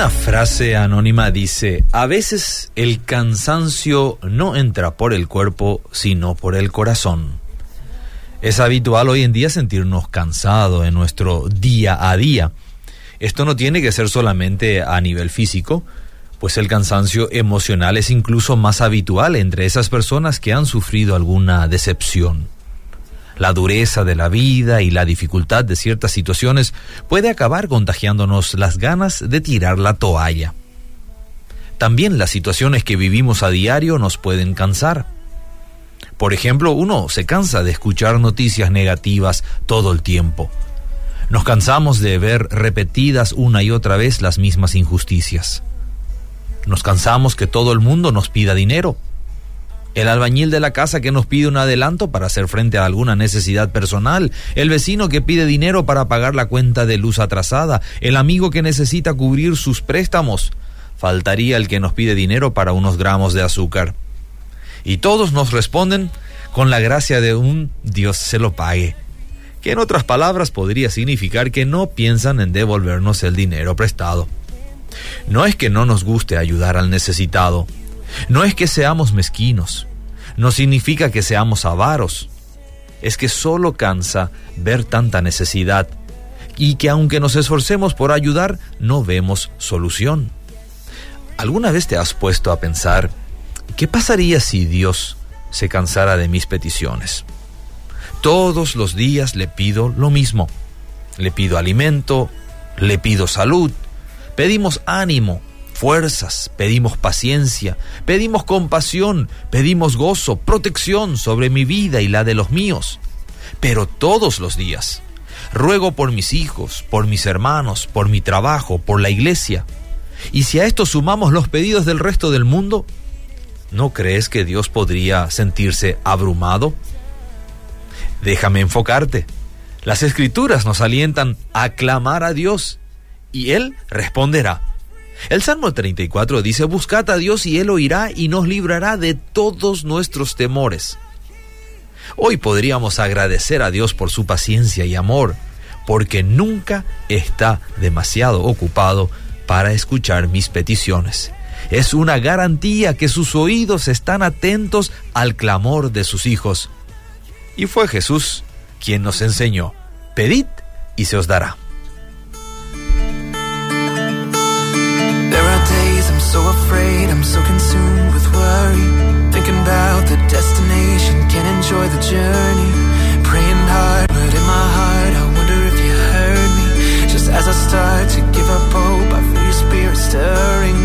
Una frase anónima dice, a veces el cansancio no entra por el cuerpo, sino por el corazón. Es habitual hoy en día sentirnos cansados en nuestro día a día. Esto no tiene que ser solamente a nivel físico, pues el cansancio emocional es incluso más habitual entre esas personas que han sufrido alguna decepción. La dureza de la vida y la dificultad de ciertas situaciones puede acabar contagiándonos las ganas de tirar la toalla. También las situaciones que vivimos a diario nos pueden cansar. Por ejemplo, uno se cansa de escuchar noticias negativas todo el tiempo. Nos cansamos de ver repetidas una y otra vez las mismas injusticias. Nos cansamos que todo el mundo nos pida dinero el albañil de la casa que nos pide un adelanto para hacer frente a alguna necesidad personal, el vecino que pide dinero para pagar la cuenta de luz atrasada, el amigo que necesita cubrir sus préstamos. Faltaría el que nos pide dinero para unos gramos de azúcar. Y todos nos responden con la gracia de un Dios se lo pague, que en otras palabras podría significar que no piensan en devolvernos el dinero prestado. No es que no nos guste ayudar al necesitado, no es que seamos mezquinos, no significa que seamos avaros, es que solo cansa ver tanta necesidad y que aunque nos esforcemos por ayudar, no vemos solución. ¿Alguna vez te has puesto a pensar, ¿qué pasaría si Dios se cansara de mis peticiones? Todos los días le pido lo mismo. Le pido alimento, le pido salud, pedimos ánimo, fuerzas, pedimos paciencia, pedimos compasión, pedimos gozo, protección sobre mi vida y la de los míos. Pero todos los días, ruego por mis hijos, por mis hermanos, por mi trabajo, por la iglesia. Y si a esto sumamos los pedidos del resto del mundo, ¿no crees que Dios podría sentirse abrumado? Déjame enfocarte. Las escrituras nos alientan a clamar a Dios y Él responderá. El Salmo 34 dice, Buscad a Dios y Él oirá y nos librará de todos nuestros temores. Hoy podríamos agradecer a Dios por su paciencia y amor, porque nunca está demasiado ocupado para escuchar mis peticiones. Es una garantía que sus oídos están atentos al clamor de sus hijos. Y fue Jesús quien nos enseñó, pedid y se os dará. afraid, I'm so consumed with worry. Thinking about the destination, can't enjoy the journey. Praying hard, but in my heart, I wonder if you heard me. Just as I start to give up hope, I feel your spirit stirring.